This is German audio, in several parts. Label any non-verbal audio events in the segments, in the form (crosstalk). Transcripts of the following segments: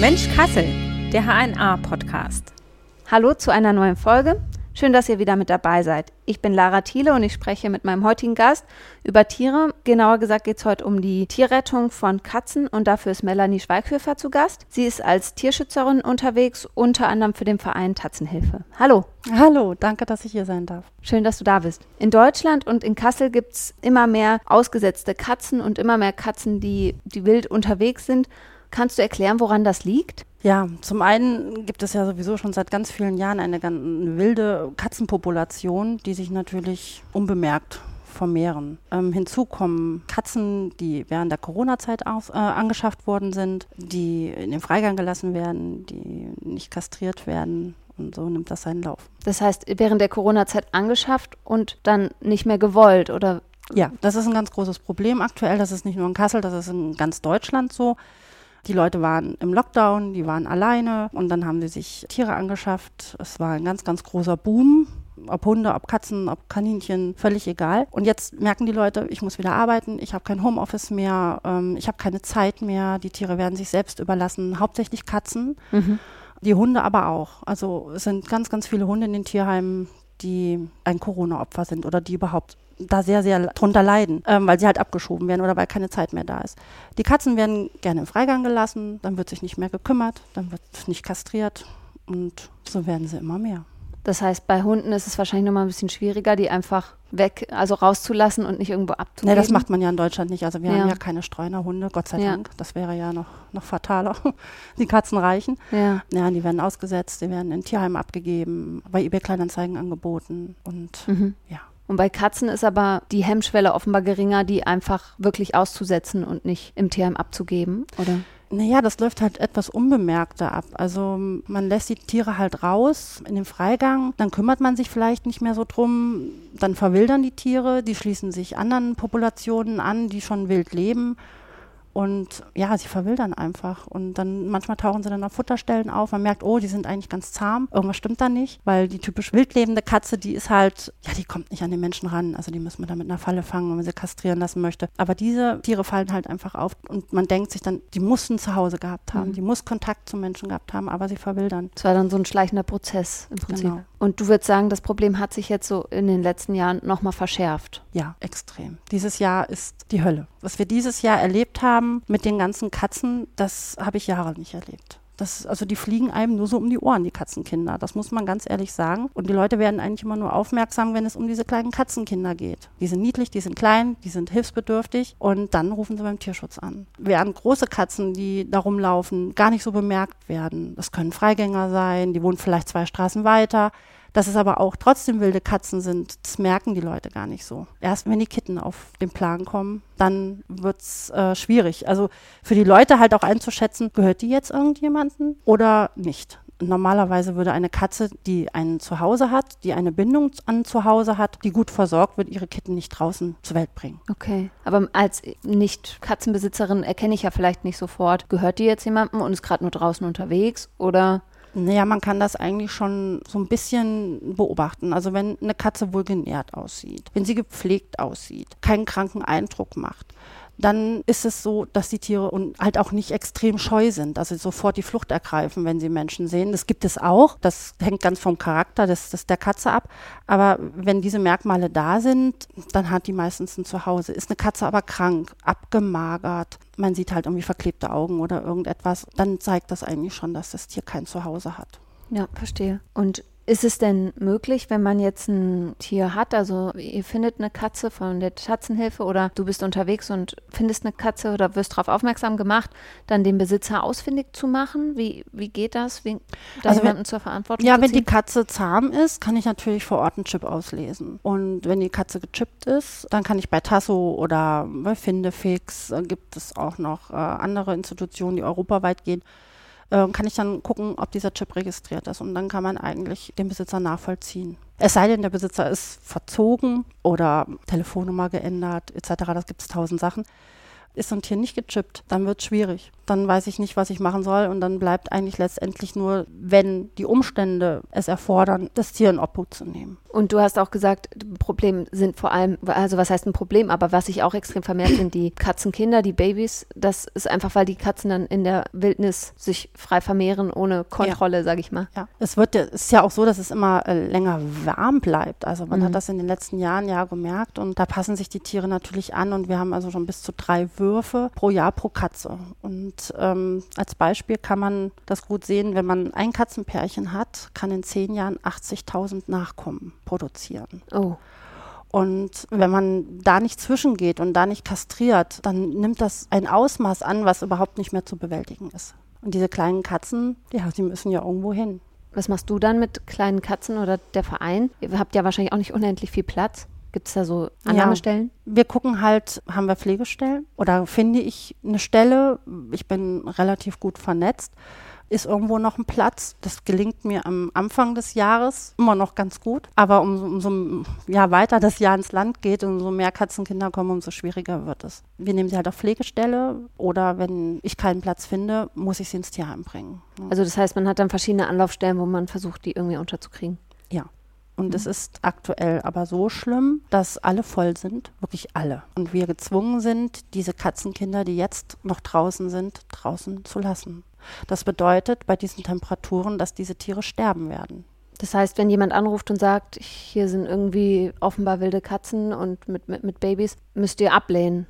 Mensch Kassel, der HNA-Podcast. Hallo zu einer neuen Folge. Schön, dass ihr wieder mit dabei seid. Ich bin Lara Thiele und ich spreche mit meinem heutigen Gast über Tiere. Genauer gesagt geht es heute um die Tierrettung von Katzen und dafür ist Melanie Schweighöfer zu Gast. Sie ist als Tierschützerin unterwegs, unter anderem für den Verein Tatzenhilfe. Hallo. Hallo, danke, dass ich hier sein darf. Schön, dass du da bist. In Deutschland und in Kassel gibt es immer mehr ausgesetzte Katzen und immer mehr Katzen, die, die wild unterwegs sind. Kannst du erklären, woran das liegt? Ja, zum einen gibt es ja sowieso schon seit ganz vielen Jahren eine, ganz wilde Katzenpopulation, die sich natürlich unbemerkt vermehren. Ähm, hinzu kommen Katzen, die während der Corona-Zeit äh, angeschafft worden sind, die in den Freigang gelassen werden, die nicht kastriert werden. Und so nimmt das seinen Lauf. Das heißt, während der Corona-Zeit angeschafft und dann nicht mehr gewollt, oder? Ja, das ist ein ganz großes Problem aktuell. Das ist nicht nur in Kassel, das ist in ganz Deutschland so. Die Leute waren im Lockdown, die waren alleine und dann haben sie sich Tiere angeschafft. Es war ein ganz, ganz großer Boom. Ob Hunde, ob Katzen, ob Kaninchen, völlig egal. Und jetzt merken die Leute, ich muss wieder arbeiten, ich habe kein Homeoffice mehr, ähm, ich habe keine Zeit mehr, die Tiere werden sich selbst überlassen, hauptsächlich Katzen. Mhm. Die Hunde aber auch. Also es sind ganz, ganz viele Hunde in den Tierheimen, die ein Corona-Opfer sind oder die überhaupt da sehr, sehr drunter leiden, ähm, weil sie halt abgeschoben werden oder weil keine Zeit mehr da ist. Die Katzen werden gerne im Freigang gelassen, dann wird sich nicht mehr gekümmert, dann wird nicht kastriert und so werden sie immer mehr. Das heißt, bei Hunden ist es wahrscheinlich nochmal ein bisschen schwieriger, die einfach weg, also rauszulassen und nicht irgendwo abzugeben. Nee, das macht man ja in Deutschland nicht. Also wir ja. haben ja keine Streunerhunde, Gott sei ja. Dank. Das wäre ja noch, noch fataler. (laughs) die Katzen reichen. Ja. ja, die werden ausgesetzt, die werden in Tierheimen abgegeben, bei eBay Kleinanzeigen angeboten und mhm. ja. Und bei Katzen ist aber die Hemmschwelle offenbar geringer, die einfach wirklich auszusetzen und nicht im Tierheim abzugeben, oder? Naja, das läuft halt etwas unbemerkter ab. Also man lässt die Tiere halt raus in den Freigang, dann kümmert man sich vielleicht nicht mehr so drum, dann verwildern die Tiere, die schließen sich anderen Populationen an, die schon wild leben und ja, sie verwildern einfach. Und dann manchmal tauchen sie dann auf Futterstellen auf. Man merkt, oh, die sind eigentlich ganz zahm. Irgendwas stimmt da nicht. Weil die typisch wildlebende Katze, die ist halt, ja, die kommt nicht an den Menschen ran. Also die müssen wir da mit einer Falle fangen, wenn man sie kastrieren lassen möchte. Aber diese Tiere fallen halt einfach auf. Und man denkt sich dann, die mussten zu Hause gehabt haben. Mhm. Die muss Kontakt zu Menschen gehabt haben, aber sie verwildern. Es war dann so ein schleichender Prozess im Prinzip. Genau. Und du würdest sagen, das Problem hat sich jetzt so in den letzten Jahren nochmal verschärft. Ja, extrem. Dieses Jahr ist die Hölle. Was wir dieses Jahr erlebt haben mit den ganzen Katzen, das habe ich Jahre nicht erlebt. Das, also die fliegen einem nur so um die Ohren, die Katzenkinder. Das muss man ganz ehrlich sagen. Und die Leute werden eigentlich immer nur aufmerksam, wenn es um diese kleinen Katzenkinder geht. Die sind niedlich, die sind klein, die sind hilfsbedürftig und dann rufen sie beim Tierschutz an. Während große Katzen, die da rumlaufen, gar nicht so bemerkt werden. Das können Freigänger sein, die wohnen vielleicht zwei Straßen weiter. Dass es aber auch trotzdem wilde Katzen sind, das merken die Leute gar nicht so. Erst wenn die Kitten auf den Plan kommen, dann wird's äh, schwierig. Also für die Leute halt auch einzuschätzen, gehört die jetzt irgendjemanden oder nicht. Normalerweise würde eine Katze, die ein Zuhause hat, die eine Bindung an Zuhause hat, die gut versorgt wird, ihre Kitten nicht draußen zur Welt bringen. Okay, aber als Nicht-Katzenbesitzerin erkenne ich ja vielleicht nicht sofort, gehört die jetzt jemandem und ist gerade nur draußen unterwegs oder naja, man kann das eigentlich schon so ein bisschen beobachten. Also wenn eine Katze wohl genährt aussieht, wenn sie gepflegt aussieht, keinen kranken Eindruck macht, dann ist es so, dass die Tiere und halt auch nicht extrem scheu sind, also sofort die Flucht ergreifen, wenn sie Menschen sehen. Das gibt es auch. Das hängt ganz vom Charakter des, des der Katze ab. Aber wenn diese Merkmale da sind, dann hat die meistens ein Zuhause. Ist eine Katze aber krank, abgemagert, man sieht halt irgendwie verklebte Augen oder irgendetwas, dann zeigt das eigentlich schon, dass das Tier kein Zuhause hat. Ja, verstehe. Und ist es denn möglich, wenn man jetzt ein Tier hat, also ihr findet eine Katze von der Katzenhilfe oder du bist unterwegs und findest eine Katze oder wirst darauf aufmerksam gemacht, dann den Besitzer ausfindig zu machen? Wie, wie geht das? Wie, da also jemanden wenn, zur Verantwortung Ja, wenn die Katze zahm ist, kann ich natürlich vor Ort einen Chip auslesen. Und wenn die Katze gechippt ist, dann kann ich bei Tasso oder bei Findefix, äh, gibt es auch noch äh, andere Institutionen, die europaweit gehen, äh, kann ich dann gucken, ob dieser Chip registriert ist. Und dann kann man eigentlich den Besitzer nachvollziehen. Es sei denn, der Besitzer ist verzogen oder Telefonnummer geändert etc. Das gibt es tausend Sachen. Ist so ein Tier nicht gechippt, dann wird es schwierig. Dann weiß ich nicht, was ich machen soll. Und dann bleibt eigentlich letztendlich nur, wenn die Umstände es erfordern, das Tier in Obhut zu nehmen. Und du hast auch gesagt, Problem sind vor allem, also was heißt ein Problem, aber was sich auch extrem vermehrt sind die Katzenkinder, die Babys. Das ist einfach, weil die Katzen dann in der Wildnis sich frei vermehren, ohne Kontrolle, ja. sage ich mal. Ja, es wird, es ist ja auch so, dass es immer äh, länger warm bleibt. Also man mhm. hat das in den letzten Jahren ja gemerkt und da passen sich die Tiere natürlich an und wir haben also schon bis zu drei Würfe pro Jahr pro Katze. Und ähm, als Beispiel kann man das gut sehen, wenn man ein Katzenpärchen hat, kann in zehn Jahren 80.000 Nachkommen produzieren. Oh. Und wenn man da nicht zwischengeht und da nicht kastriert, dann nimmt das ein Ausmaß an, was überhaupt nicht mehr zu bewältigen ist. Und diese kleinen Katzen, ja, die müssen ja irgendwo hin. Was machst du dann mit kleinen Katzen oder der Verein? Ihr habt ja wahrscheinlich auch nicht unendlich viel Platz. Gibt es da so Annahmestellen? Ja, wir gucken halt, haben wir Pflegestellen oder finde ich eine Stelle? Ich bin relativ gut vernetzt ist irgendwo noch ein Platz. Das gelingt mir am Anfang des Jahres immer noch ganz gut. Aber umso, umso ja, weiter das Jahr ins Land geht, umso mehr Katzenkinder kommen, umso schwieriger wird es. Wir nehmen sie halt auf Pflegestelle oder wenn ich keinen Platz finde, muss ich sie ins Tierheim bringen. Also das heißt, man hat dann verschiedene Anlaufstellen, wo man versucht, die irgendwie unterzukriegen. Und mhm. es ist aktuell aber so schlimm, dass alle voll sind, wirklich alle. Und wir gezwungen sind, diese Katzenkinder, die jetzt noch draußen sind, draußen zu lassen. Das bedeutet bei diesen Temperaturen, dass diese Tiere sterben werden. Das heißt, wenn jemand anruft und sagt, hier sind irgendwie offenbar wilde Katzen und mit, mit, mit Babys, müsst ihr ablehnen.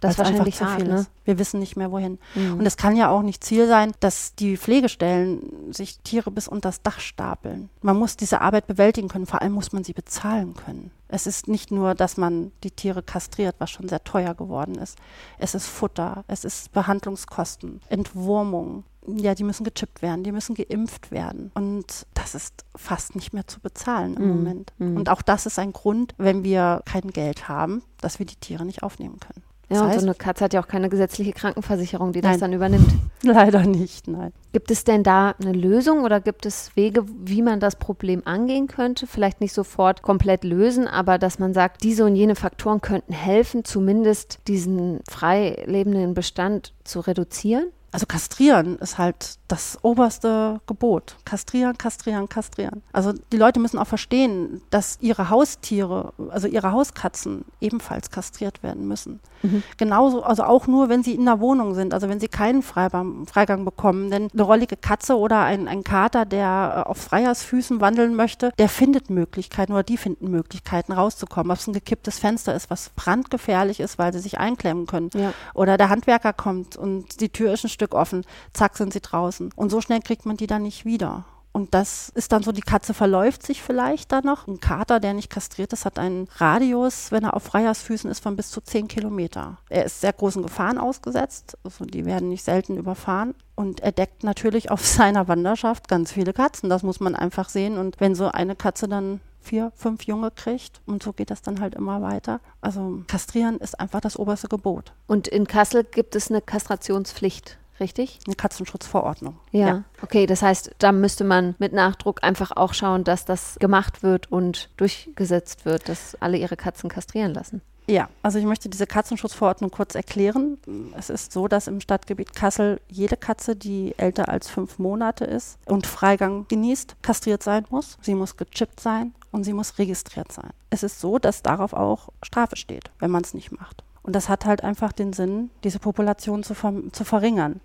Das ist wahrscheinlich zu viel ne? Wir wissen nicht mehr wohin. Mhm. Und es kann ja auch nicht Ziel sein, dass die Pflegestellen sich Tiere bis unter das Dach stapeln. Man muss diese Arbeit bewältigen können, vor allem muss man sie bezahlen können. Es ist nicht nur, dass man die Tiere kastriert, was schon sehr teuer geworden ist. Es ist Futter, es ist Behandlungskosten, Entwurmung. Ja, die müssen gechippt werden, die müssen geimpft werden. Und das ist fast nicht mehr zu bezahlen im mm. Moment. Mm. Und auch das ist ein Grund, wenn wir kein Geld haben, dass wir die Tiere nicht aufnehmen können. Ja, und so eine Katze hat ja auch keine gesetzliche Krankenversicherung, die nein, das dann übernimmt. (laughs) Leider nicht, nein. Gibt es denn da eine Lösung oder gibt es Wege, wie man das Problem angehen könnte? Vielleicht nicht sofort komplett lösen, aber dass man sagt, diese und jene Faktoren könnten helfen, zumindest diesen frei lebenden Bestand zu reduzieren? Also kastrieren ist halt das oberste Gebot. Kastrieren, kastrieren, kastrieren. Also die Leute müssen auch verstehen, dass ihre Haustiere, also ihre Hauskatzen ebenfalls kastriert werden müssen. Mhm. Genauso, also auch nur, wenn sie in der Wohnung sind, also wenn sie keinen Freigang, Freigang bekommen. Denn eine rollige Katze oder ein, ein Kater, der äh, auf Freiersfüßen wandeln möchte, der findet Möglichkeiten oder die finden Möglichkeiten rauszukommen. Ob es ein gekipptes Fenster ist, was brandgefährlich ist, weil sie sich einklemmen können. Ja. Oder der Handwerker kommt und die Tür ist ein Stück offen, zack sind sie draußen. Und so schnell kriegt man die dann nicht wieder. Und das ist dann so, die Katze verläuft sich vielleicht da noch. Ein Kater, der nicht kastriert ist, hat einen Radius, wenn er auf Freiersfüßen ist, von bis zu 10 Kilometer. Er ist sehr großen Gefahren ausgesetzt, also die werden nicht selten überfahren. Und er deckt natürlich auf (laughs) seiner Wanderschaft ganz viele Katzen. Das muss man einfach sehen. Und wenn so eine Katze dann vier, fünf Junge kriegt. Und so geht das dann halt immer weiter. Also kastrieren ist einfach das oberste Gebot. Und in Kassel gibt es eine Kastrationspflicht. Richtig? Eine Katzenschutzverordnung. Ja. ja. Okay, das heißt, da müsste man mit Nachdruck einfach auch schauen, dass das gemacht wird und durchgesetzt wird, dass alle ihre Katzen kastrieren lassen. Ja, also ich möchte diese Katzenschutzverordnung kurz erklären. Es ist so, dass im Stadtgebiet Kassel jede Katze, die älter als fünf Monate ist und Freigang genießt, kastriert sein muss. Sie muss gechippt sein und sie muss registriert sein. Es ist so, dass darauf auch Strafe steht, wenn man es nicht macht. Und das hat halt einfach den Sinn, diese Population zu, ver zu verringern.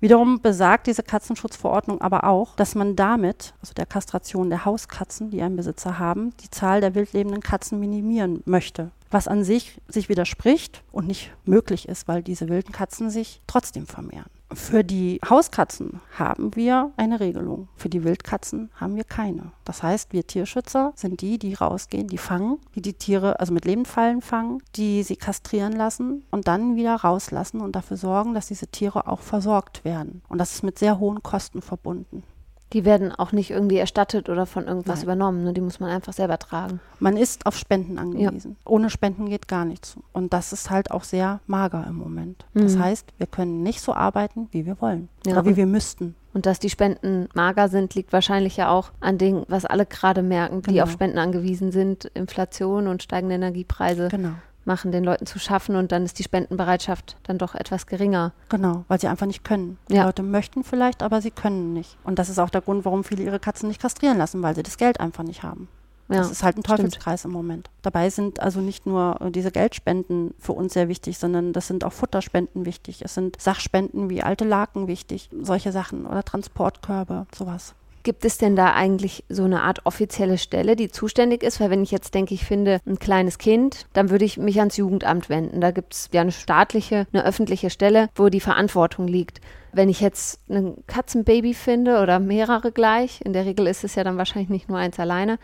Wiederum besagt diese Katzenschutzverordnung aber auch, dass man damit, also der Kastration der Hauskatzen, die einen Besitzer haben, die Zahl der wildlebenden Katzen minimieren möchte. Was an sich sich widerspricht und nicht möglich ist, weil diese wilden Katzen sich trotzdem vermehren. Für die Hauskatzen haben wir eine Regelung. Für die Wildkatzen haben wir keine. Das heißt, wir Tierschützer sind die, die rausgehen, die fangen, die die Tiere also mit Lebendfallen fangen, die sie kastrieren lassen und dann wieder rauslassen und dafür sorgen, dass diese Tiere auch versorgt werden. Und das ist mit sehr hohen Kosten verbunden. Die werden auch nicht irgendwie erstattet oder von irgendwas Nein. übernommen. Ne? Die muss man einfach selber tragen. Man ist auf Spenden angewiesen. Ja. Ohne Spenden geht gar nichts. Und das ist halt auch sehr mager im Moment. Mhm. Das heißt, wir können nicht so arbeiten, wie wir wollen. Ja. Oder wie wir müssten. Und dass die Spenden mager sind, liegt wahrscheinlich ja auch an dem, was alle gerade merken, die genau. auf Spenden angewiesen sind, Inflation und steigende Energiepreise. Genau. Machen den Leuten zu schaffen und dann ist die Spendenbereitschaft dann doch etwas geringer. Genau, weil sie einfach nicht können. Die Ja. Leute möchten vielleicht, aber sie können nicht. Und das ist auch der Grund, warum viele ihre Katzen nicht kastrieren lassen, weil sie das Geld einfach nicht haben. Ja, das ist halt ein stimmt. Teufelskreis im Moment. Dabei sind also nicht nur äh, diese Geldspenden für uns sehr wichtig, sondern das sind auch Futterspenden wichtig. Es sind Sachspenden wie alte Laken wichtig, solche Sachen oder Transportkörbe, sowas. Gibt es denn da eigentlich so eine Art offizielle Stelle, die zuständig ist? Weil wenn ich jetzt denke, ich finde ein kleines Kind, dann würde ich mich ans Jugendamt wenden. Da gibt es ja eine staatliche, eine öffentliche Stelle, wo die Verantwortung liegt. Wenn ich jetzt ein Katzenbaby finde oder mehrere gleich, in der Regel ist es ja dann wahrscheinlich nicht nur eins alleine,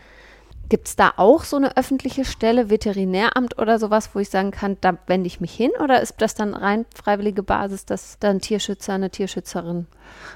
Gibt es da auch so eine öffentliche Stelle, Veterinäramt oder sowas, wo ich sagen kann, da wende ich mich hin? Oder ist das dann rein freiwillige Basis, dass da ein Tierschützer, eine Tierschützerin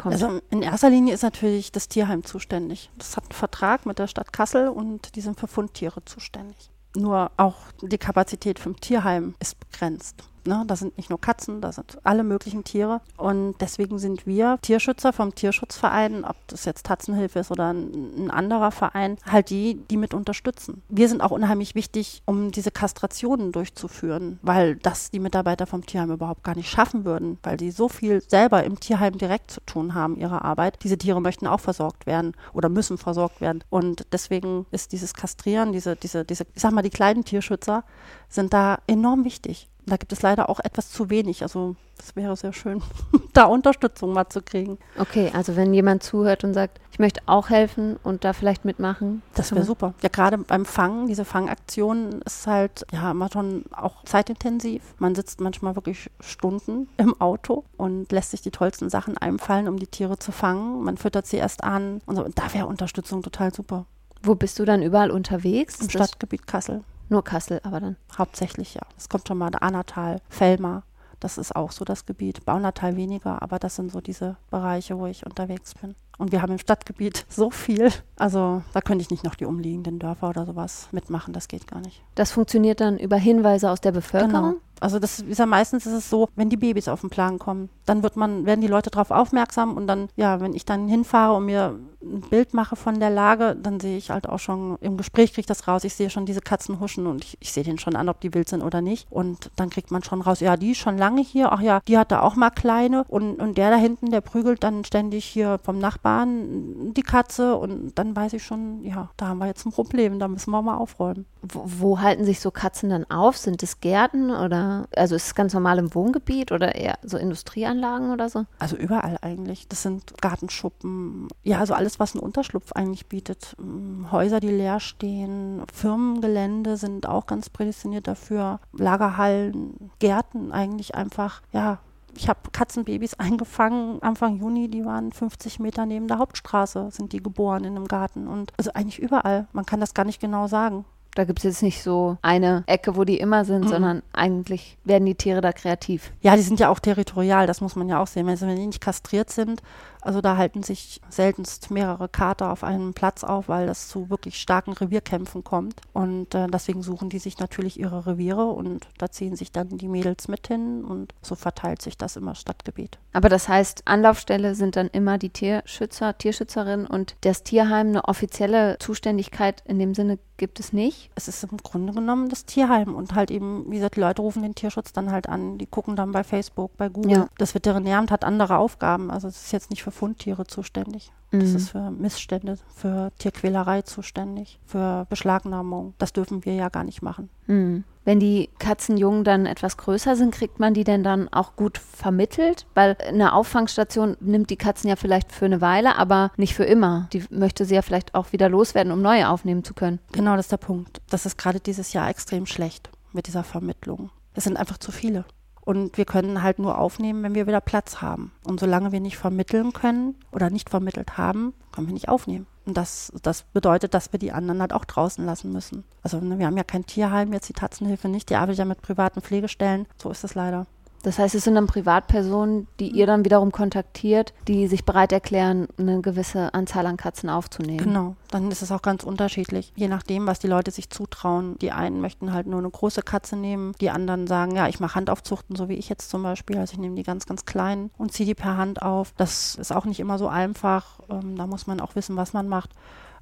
kommt? Also in erster Linie ist natürlich das Tierheim zuständig. Das hat einen Vertrag mit der Stadt Kassel und die sind für Fundtiere zuständig. Nur auch die Kapazität vom Tierheim ist begrenzt. Ne? Da sind nicht nur Katzen, da sind alle möglichen Tiere. Und deswegen sind wir Tierschützer vom Tierschutzverein, ob das jetzt Tatzenhilfe ist oder ein, ein anderer Verein, halt die, die mit unterstützen. Wir sind auch unheimlich wichtig, um diese Kastrationen durchzuführen, weil das die Mitarbeiter vom Tierheim überhaupt gar nicht schaffen würden, weil die so viel selber im Tierheim direkt zu tun haben, ihre Arbeit. Diese Tiere möchten auch versorgt werden oder müssen versorgt werden. Und deswegen ist dieses Kastrieren, diese, diese, diese, ich sag mal, die kleinen Tierschützer sind da enorm wichtig. Da gibt es leider auch etwas zu wenig. Also das wäre sehr schön, (laughs) da Unterstützung mal zu kriegen. Okay, also wenn jemand zuhört und sagt, ich möchte auch helfen und da vielleicht mitmachen. Das wäre super. Ja, gerade beim Fangen, diese Fangaktion ist halt ja immer schon auch zeitintensiv. Man sitzt manchmal wirklich Stunden im Auto und lässt sich die tollsten Sachen einfallen, um die Tiere zu fangen. Man füttert sie erst an und so. Und da wäre Unterstützung total super. Wo bist du dann überall unterwegs? Im Stadtgebiet Kassel. Nur Kassel, aber dann. Hauptsächlich, ja. Es kommt schon mal der Annatal, Fellmar. Das ist auch so das Gebiet. Baunatal weniger, aber das sind so diese Bereiche, wo ich unterwegs bin. Und wir haben im Stadtgebiet (laughs) so viel. Also da könnte ich nicht noch die umliegenden Dörfer oder sowas mitmachen. Das geht gar nicht. Das funktioniert dann über Hinweise aus der Bevölkerung. Genau. Also das ist ja meistens ist es so, wenn die Babys auf den Plan kommen, dann wird man, werden die Leute darauf aufmerksam und dann, ja, wenn ich dann hinfahre und mir ein Bild mache von der Lage, dann sehe ich halt auch schon, im Gespräch kriege ich das raus, ich sehe schon diese Katzen huschen und ich, ich sehe den schon an, ob die wild sind oder nicht. Und dann kriegt man schon raus, ja, die ist schon lange hier, ach ja, die hatte auch mal kleine und, und der da hinten, der prügelt dann ständig hier vom Nachbarn die Katze und dann weiß ich schon, ja, da haben wir jetzt ein Problem, da müssen wir mal aufräumen. Wo, wo halten sich so Katzen dann auf? Sind es Gärten oder, also ist es ganz normal im Wohngebiet oder eher so Industrieanlagen oder so? Also überall eigentlich. Das sind Gartenschuppen, ja, also alles, was einen Unterschlupf eigentlich bietet. Mm, Häuser, die leer stehen, Firmengelände sind auch ganz prädestiniert dafür. Lagerhallen, Gärten eigentlich einfach, ja. Ich habe Katzenbabys (laughs) eingefangen Anfang Juni, die waren 50 Meter neben der Hauptstraße, sind die geboren in einem Garten. Und also eigentlich überall. Man kann das gar nicht genau sagen. Da gibt es jetzt nicht so eine Ecke, wo die immer sind, Mhm. sondern eigentlich werden die Tiere da kreativ. Ja, die sind ja auch territorial, das muss man ja auch sehen. Also wenn die nicht kastriert sind, also da halten sich seltenst mehrere Kater auf einem Platz auf, weil das zu wirklich starken Revierkämpfen kommt. Und äh, deswegen suchen die sich natürlich ihre Reviere und da ziehen sich dann die Mädels mit hin und so verteilt sich das immer Stadtgebiet. Aber das heißt, Anlaufstelle sind dann immer die Tierschützer, Tierschützerinnen und das Tierheim eine offizielle Zuständigkeit in dem Sinne gibt es nicht. Es ist im Grunde genommen das Tierheim und halt eben, wie gesagt, die Leute rufen den Tierschutz dann halt an, die gucken dann bei Facebook, bei Google. Ja. Das Veterinäramt hat andere Aufgaben, also es ist jetzt nicht für Fundtiere zuständig. Das Mhm. ist für Missstände, für Tierquälerei zuständig, für Beschlagnahmung. Das dürfen wir ja gar nicht machen. Hm. Wenn die Katzenjungen dann etwas größer sind, kriegt man die denn dann auch gut vermittelt? Weil eine Auffangstation nimmt die Katzen ja vielleicht für eine Weile, aber nicht für immer. Die möchte sie ja vielleicht auch wieder loswerden, um neue aufnehmen zu können. Genau, das ist der Punkt. Das ist gerade dieses Jahr extrem schlecht mit dieser Vermittlung. Es sind einfach zu viele. Und wir können halt nur aufnehmen, wenn wir wieder Platz haben. Und solange wir nicht vermitteln können oder nicht vermittelt haben, können wir nicht aufnehmen. Und das, das bedeutet, dass wir die anderen halt auch draußen lassen müssen. Also ne, wir haben ja kein Tierheim, jetzt die Tatzenhilfe nicht, die arbeitet ja mit privaten Pflegestellen. So ist es leider. Das heißt, es sind dann Privatpersonen, die ihr dann wiederum kontaktiert, die sich bereit erklären, eine gewisse Anzahl an Katzen aufzunehmen. Genau, dann ist es auch ganz unterschiedlich, je nachdem, was die Leute sich zutrauen. Die einen möchten halt nur eine große Katze nehmen, die anderen sagen, ja, ich mache Handaufzuchten, so wie ich jetzt zum Beispiel. Also ich nehme die ganz, ganz kleinen und ziehe die per Hand auf. Das ist auch nicht immer so einfach. Ähm, da muss man auch wissen, was man macht.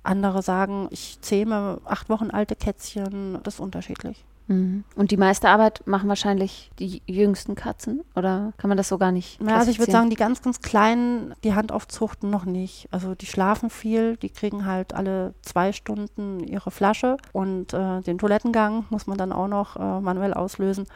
Andere sagen, ich zähme acht Wochen alte Kätzchen. Das ist unterschiedlich. Mhm. Und die meiste Arbeit machen wahrscheinlich die jüngsten Katzen? Oder kann man das so gar nicht? Ja, also ich würde sagen, die ganz, ganz kleinen, die Handaufzuchten noch nicht. Also die schlafen viel, die kriegen halt alle zwei Stunden ihre Flasche und äh, den Toilettengang muss man dann auch noch äh, manuell auslösen.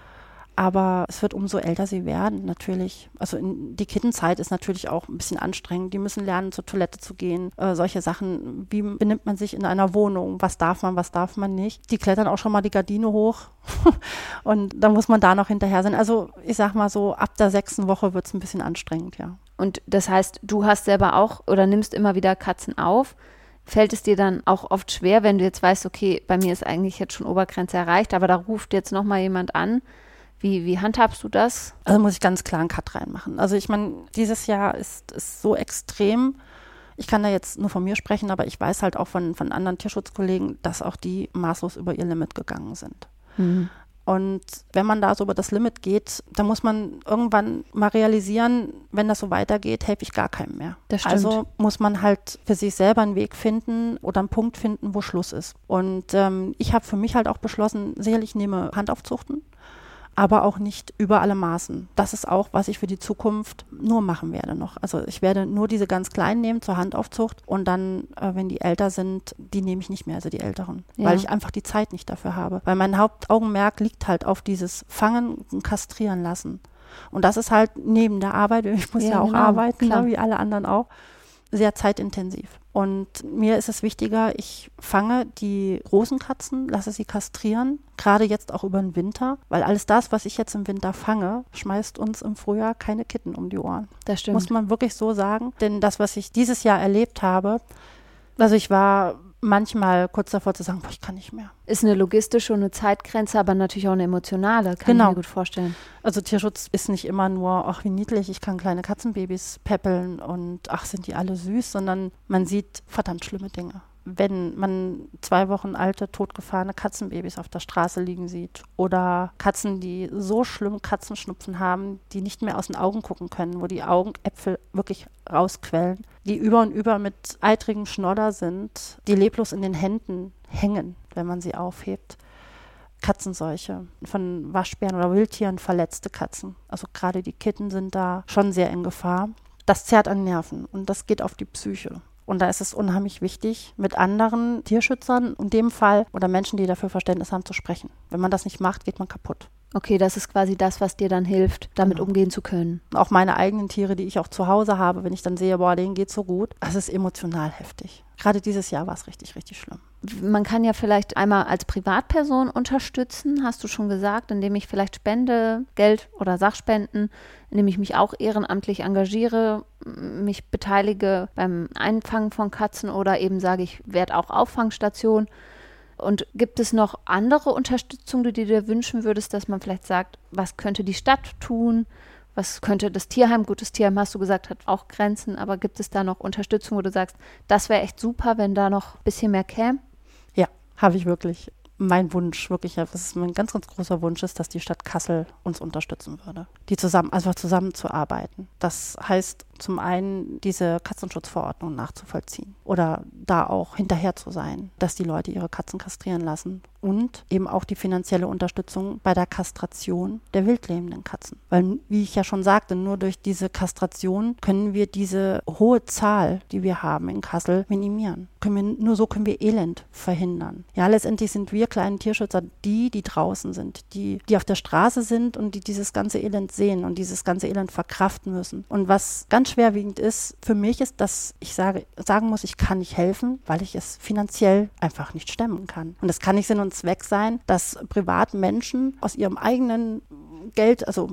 Aber es wird umso älter sie werden, natürlich. Also in, die Kittenzeit ist natürlich auch ein bisschen anstrengend. Die müssen lernen, zur Toilette zu gehen. Äh, solche Sachen. Wie benimmt man sich in einer Wohnung? Was darf man, was darf man nicht? Die klettern auch schon mal die Gardine hoch. (laughs) und dann muss man da noch hinterher sein. Also ich sag mal so, ab der sechsten Woche wird es ein bisschen anstrengend, ja. Und das heißt, du hast selber auch oder nimmst immer wieder Katzen auf. Fällt es dir dann auch oft schwer, wenn du jetzt weißt, okay, bei mir ist eigentlich jetzt schon Obergrenze erreicht, aber da ruft jetzt nochmal jemand an? Wie, wie handhabst du das? Also muss ich ganz klar einen Cut reinmachen. Also ich meine, dieses Jahr ist, ist so extrem. Ich kann da jetzt nur von mir sprechen, aber ich weiß halt auch von, von anderen Tierschutzkollegen, dass auch die maßlos über ihr Limit gegangen sind. Mhm. Und wenn man da so über das Limit geht, dann muss man irgendwann mal realisieren, wenn das so weitergeht, helfe ich gar keinem mehr. Also muss man halt für sich selber einen Weg finden oder einen Punkt finden, wo Schluss ist. Und ähm, ich habe für mich halt auch beschlossen, sicherlich nehme Handaufzuchten aber auch nicht über alle Maßen. Das ist auch, was ich für die Zukunft nur machen werde noch. Also ich werde nur diese ganz kleinen nehmen zur Handaufzucht und dann, äh, wenn die älter sind, die nehme ich nicht mehr, also die älteren, ja. weil ich einfach die Zeit nicht dafür habe. Weil mein Hauptaugenmerk liegt halt auf dieses Fangen und Kastrieren lassen. Und das ist halt neben der Arbeit, (laughs) ich muss ja, ja auch genau, arbeiten, ne, wie alle anderen auch, sehr zeitintensiv. Und mir ist es wichtiger, ich fange die großen Katzen, lasse sie kastrieren, gerade jetzt auch über den Winter, weil alles das, was ich jetzt im Winter fange, schmeißt uns im Frühjahr keine Kitten um die Ohren. Das stimmt. Muss man wirklich so sagen. Denn das, was ich dieses Jahr erlebt habe, also ich war manchmal kurz davor zu sagen, boah, ich kann nicht mehr. Ist eine logistische und eine Zeitgrenze, aber natürlich auch eine emotionale, kann genau. ich mir gut vorstellen. Also Tierschutz ist nicht immer nur, ach wie niedlich, ich kann kleine Katzenbabys peppeln und ach sind die alle süß, sondern man sieht verdammt schlimme Dinge wenn man zwei Wochen alte, totgefahrene Katzenbabys auf der Straße liegen sieht oder Katzen, die so schlimm Katzenschnupfen haben, die nicht mehr aus den Augen gucken können, wo die Augenäpfel wirklich rausquellen, die über und über mit eitrigem Schnodder sind, die leblos in den Händen hängen, wenn man sie aufhebt. Katzenseuche, von Waschbären oder Wildtieren verletzte Katzen. Also gerade die Kitten sind da schon sehr in Gefahr. Das zerrt an Nerven und das geht auf die Psyche. Und da ist es unheimlich wichtig, mit anderen Tierschützern in dem Fall oder Menschen, die dafür Verständnis haben, zu sprechen. Wenn man das nicht macht, geht man kaputt. Okay, das ist quasi das, was dir dann hilft, damit genau. umgehen zu können. Auch meine eigenen Tiere, die ich auch zu Hause habe, wenn ich dann sehe, boah, denen geht so gut, das ist emotional heftig. Gerade dieses Jahr war es richtig, richtig schlimm. Man kann ja vielleicht einmal als Privatperson unterstützen, hast du schon gesagt, indem ich vielleicht spende, Geld oder Sachspenden, indem ich mich auch ehrenamtlich engagiere, mich beteilige beim Einfangen von Katzen oder eben sage, ich werde auch Auffangstation und gibt es noch andere Unterstützung, die du dir wünschen würdest, dass man vielleicht sagt, was könnte die Stadt tun? Was könnte das Tierheim, gutes Tierheim hast du gesagt, hat auch Grenzen, aber gibt es da noch Unterstützung, wo du sagst, das wäre echt super, wenn da noch ein bisschen mehr käme? Ja, habe ich wirklich mein Wunsch, wirklich, das ist mein ganz, ganz großer Wunsch ist, dass die Stadt Kassel uns unterstützen würde. Die zusammen, einfach zusammenzuarbeiten. Das heißt, zum einen diese Katzenschutzverordnung nachzuvollziehen oder da auch hinterher zu sein, dass die Leute ihre Katzen kastrieren lassen und eben auch die finanzielle Unterstützung bei der Kastration der wildlebenden Katzen. Weil, wie ich ja schon sagte, nur durch diese Kastration können wir diese hohe Zahl, die wir haben in Kassel, minimieren. Wir, nur so können wir Elend verhindern. Ja, letztendlich sind wir kleinen Tierschützer die, die draußen sind, die, die auf der Straße sind und die dieses ganze Elend sehen und dieses ganze Elend verkraften müssen. Und was ganz schwerwiegend ist für mich, ist, dass ich sage, sagen muss, ich kann nicht helfen, weil ich es finanziell einfach nicht stemmen kann. Und das kann nicht Sinn und Zweck sein, dass Privatmenschen aus ihrem eigenen Geld, also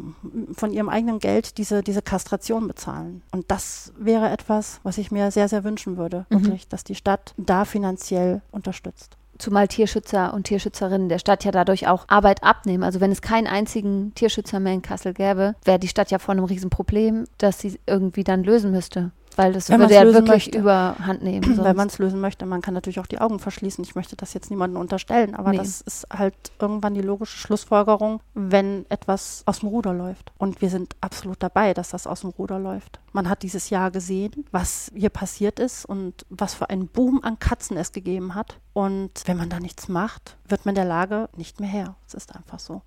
von ihrem eigenen Geld diese, diese Kastration bezahlen. Und das wäre etwas, was ich mir sehr, sehr wünschen würde, mhm. wirklich, dass die Stadt da finanziell unterstützt zumal Tierschützer und Tierschützerinnen der Stadt ja dadurch auch Arbeit abnehmen. Also wenn es keinen einzigen Tierschützer mehr in Kassel gäbe, wäre die Stadt ja vor einem Riesenproblem, das sie irgendwie dann lösen müsste. Weil das Wenn würde ja wirklich möchte. überhand nehmen. (clears throat) Wenn sonst. man es lösen möchte, man kann natürlich auch die Augen verschließen. Ich möchte das jetzt niemandem unterstellen, aber Nee. das ist halt irgendwann die logische Schlussfolgerung, wenn etwas aus dem Ruder läuft. Und wir sind absolut dabei, dass das aus dem Ruder läuft. Man hat dieses Jahr gesehen, was hier passiert ist und was für einen Boom an Katzen es gegeben hat. Und wenn man da nichts macht, wird man der Lage nicht mehr her. Es ist einfach so.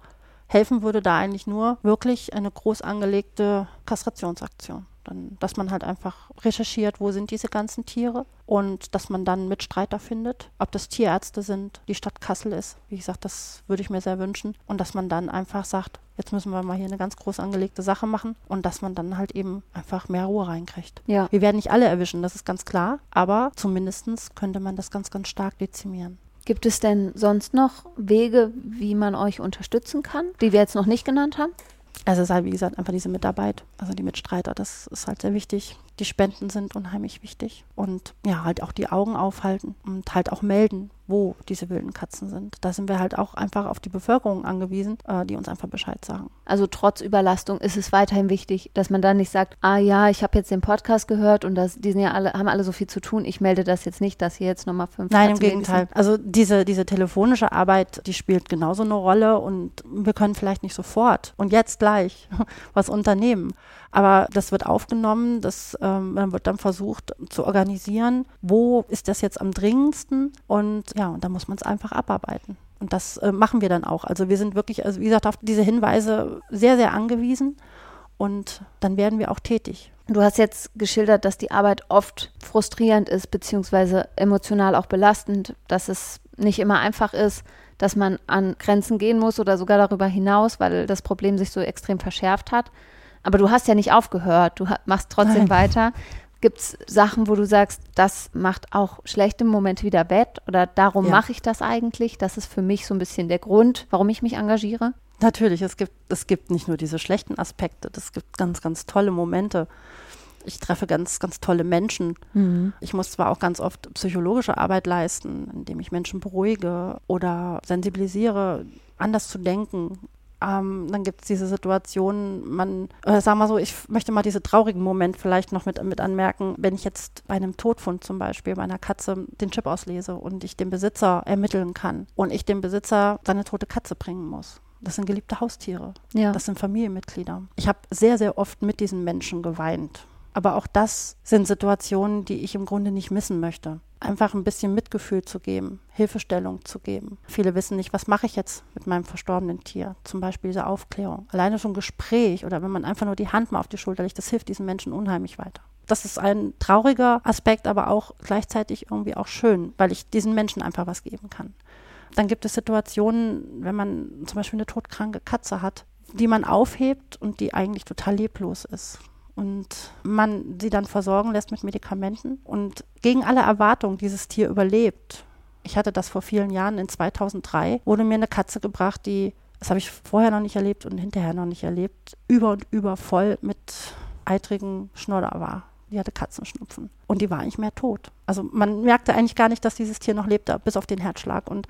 Helfen würde da eigentlich nur wirklich eine groß angelegte Kastrationsaktion. Dann, dass man halt einfach recherchiert, wo sind diese ganzen Tiere und dass man dann Mitstreiter findet, ob das Tierärzte sind, die Stadt Kassel ist. Wie gesagt, das würde ich mir sehr wünschen. Und dass man dann einfach sagt, jetzt müssen wir mal hier eine ganz groß angelegte Sache machen und dass man dann halt eben einfach mehr Ruhe reinkriegt. ja. Wir werden nicht alle erwischen, das ist ganz klar, aber zumindest könnte man das ganz, ganz stark dezimieren. Gibt es denn sonst noch Wege, wie man euch unterstützen kann, die wir jetzt noch nicht genannt haben? Also es ist halt, wie gesagt, einfach diese Mitarbeit, also die Mitstreiter, das ist halt sehr wichtig. Die Spenden sind unheimlich wichtig. Und ja, halt auch die Augen aufhalten und halt auch melden, wo diese wilden Katzen sind. Da sind wir halt auch einfach auf die Bevölkerung angewiesen, äh, die uns einfach Bescheid sagen. Also trotz Überlastung ist es weiterhin wichtig, dass man dann nicht sagt, ah ja, ich habe jetzt den Podcast gehört und das, die sind ja alle, haben alle so viel zu tun, ich melde das jetzt nicht, dass hier jetzt nochmal fünf Nein, im Katzenbabys Gegenteil. Also diese, diese telefonische Arbeit, die spielt genauso eine Rolle und wir können vielleicht nicht sofort und jetzt gleich (laughs) was unternehmen. Aber das wird aufgenommen, das ähm, wird dann versucht zu organisieren, wo ist das jetzt am dringendsten und ja, und da muss man es einfach abarbeiten. Und das äh, machen wir dann auch. Also wir sind wirklich, also wie gesagt, auf diese Hinweise sehr, sehr angewiesen und dann werden wir auch tätig. Du hast jetzt geschildert, dass die Arbeit oft frustrierend ist, beziehungsweise emotional auch belastend, dass es nicht immer einfach ist, dass man an Grenzen gehen muss oder sogar darüber hinaus, weil das Problem sich so extrem verschärft hat. Aber du hast ja nicht aufgehört, du machst trotzdem Nein. weiter. Gibt es Sachen, wo du sagst, das macht auch schlechte Momente wieder wett oder darum Ja. mache ich das eigentlich? Das ist für mich so ein bisschen der Grund, warum ich mich engagiere. Natürlich, es gibt, es gibt nicht nur diese schlechten Aspekte, es gibt ganz, ganz tolle Momente. Ich treffe ganz, ganz tolle Menschen. Ich muss zwar auch ganz oft psychologische Arbeit leisten, indem ich Menschen beruhige oder sensibilisiere, anders zu denken. Ähm, dann gibt es diese Situation, man, äh, sag mal so, ich möchte mal diesen traurigen Moment vielleicht noch mit, mit anmerken, wenn ich jetzt bei einem Todfund zum Beispiel bei einer Katze den Chip auslese und ich den Besitzer ermitteln kann und ich dem Besitzer seine tote Katze bringen muss. Das sind geliebte Haustiere. Ja. Das sind Familienmitglieder. Ich habe sehr, sehr oft mit diesen Menschen geweint. Aber auch das sind Situationen, die ich im Grunde nicht missen möchte. Einfach ein bisschen Mitgefühl zu geben, Hilfestellung zu geben. Viele wissen nicht, was mache ich jetzt mit meinem verstorbenen Tier? Zum Beispiel diese Aufklärung. Alleine schon Gespräch oder wenn man einfach nur die Hand mal auf die Schulter legt, das hilft diesen Menschen unheimlich weiter. Das ist ein trauriger Aspekt, aber auch gleichzeitig irgendwie auch schön, weil ich diesen Menschen einfach was geben kann. Dann gibt es Situationen, wenn man zum Beispiel eine todkranke Katze hat, die man aufhebt und die eigentlich total leblos ist. Und man sie dann versorgen lässt mit Medikamenten und gegen alle Erwartungen dieses Tier überlebt. Ich hatte das vor vielen Jahren, in 2003, wurde mir eine Katze gebracht, die, das habe ich vorher noch nicht erlebt und hinterher noch nicht erlebt, über und über voll mit eitrigen Schnodder war. Die hatte Katzenschnupfen. Und die war eigentlich mehr tot. Also man merkte eigentlich gar nicht, dass dieses Tier noch lebte, bis auf den Herzschlag. Und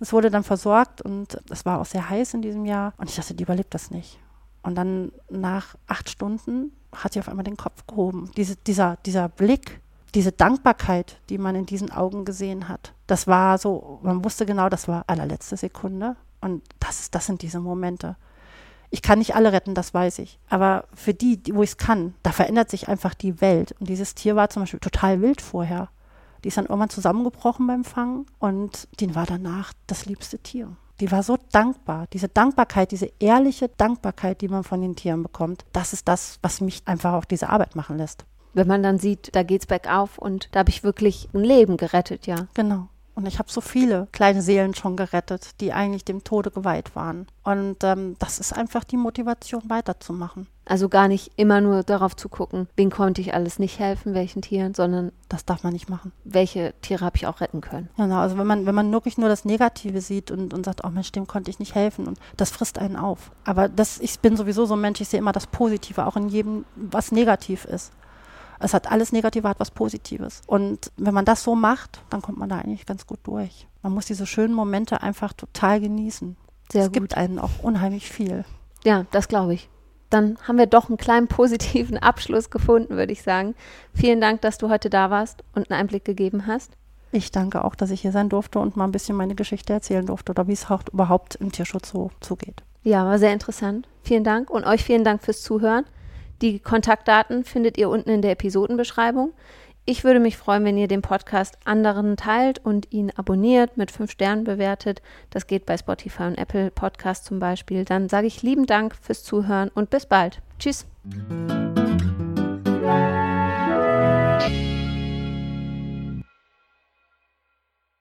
es wurde dann versorgt und es war auch sehr heiß in diesem Jahr. Und ich dachte, die überlebt das nicht. Und dann nach acht Stunden hat sie auf einmal den Kopf gehoben. Diese, dieser, dieser Blick, diese Dankbarkeit, die man in diesen Augen gesehen hat, das war so, man wusste genau, das war allerletzte Sekunde. Und das, das sind diese Momente. Ich kann nicht alle retten, das weiß ich. Aber für die, wo ich es kann, da verändert sich einfach die Welt. Und dieses Tier war zum Beispiel total wild vorher. Die ist dann irgendwann zusammengebrochen beim Fangen und die war danach das liebste Tier. Die war so dankbar. Diese Dankbarkeit, diese ehrliche Dankbarkeit, die man von den Tieren bekommt, das ist das, was mich einfach auch diese Arbeit machen lässt. Wenn man dann sieht, da geht's bergauf und da habe ich wirklich ein Leben gerettet, ja. Genau. Und ich habe so viele kleine Seelen schon gerettet, die eigentlich dem Tode geweiht waren. Und ähm, das ist einfach die Motivation, weiterzumachen. Also gar nicht immer nur darauf zu gucken, wen konnte ich alles nicht helfen, welchen Tieren, sondern Das darf man nicht machen. welche Tiere habe ich auch retten können. Genau, also wenn man, wenn man wirklich nur das Negative sieht und, und sagt, oh Mensch, dem konnte ich nicht helfen und das frisst einen auf. Aber das, ich bin sowieso so ein Mensch, ich sehe immer das Positive, auch in jedem, was negativ ist. Es hat alles Negative, hat was Positives. Und wenn man das so macht, dann kommt man da eigentlich ganz gut durch. Man muss diese schönen Momente einfach total genießen. Sehr es gut. gibt einen auch unheimlich viel. Ja, das glaube ich. dann haben wir doch einen kleinen positiven (laughs) Abschluss gefunden, würde ich sagen. Vielen Dank, dass du heute da warst und einen Einblick gegeben hast. Ich danke auch, dass ich hier sein durfte und mal ein bisschen meine Geschichte erzählen durfte oder wie es auch überhaupt im Tierschutz so zugeht. Ja, war sehr interessant. Vielen Dank und euch vielen Dank fürs Zuhören. Die Kontaktdaten findet ihr unten in der Episodenbeschreibung. Ich würde mich freuen, wenn ihr den Podcast anderen teilt und ihn abonniert, mit fünf Sternen bewertet. Das geht bei Spotify und Apple Podcast zum Beispiel. Dann sage ich lieben Dank fürs Zuhören und bis bald. Tschüss.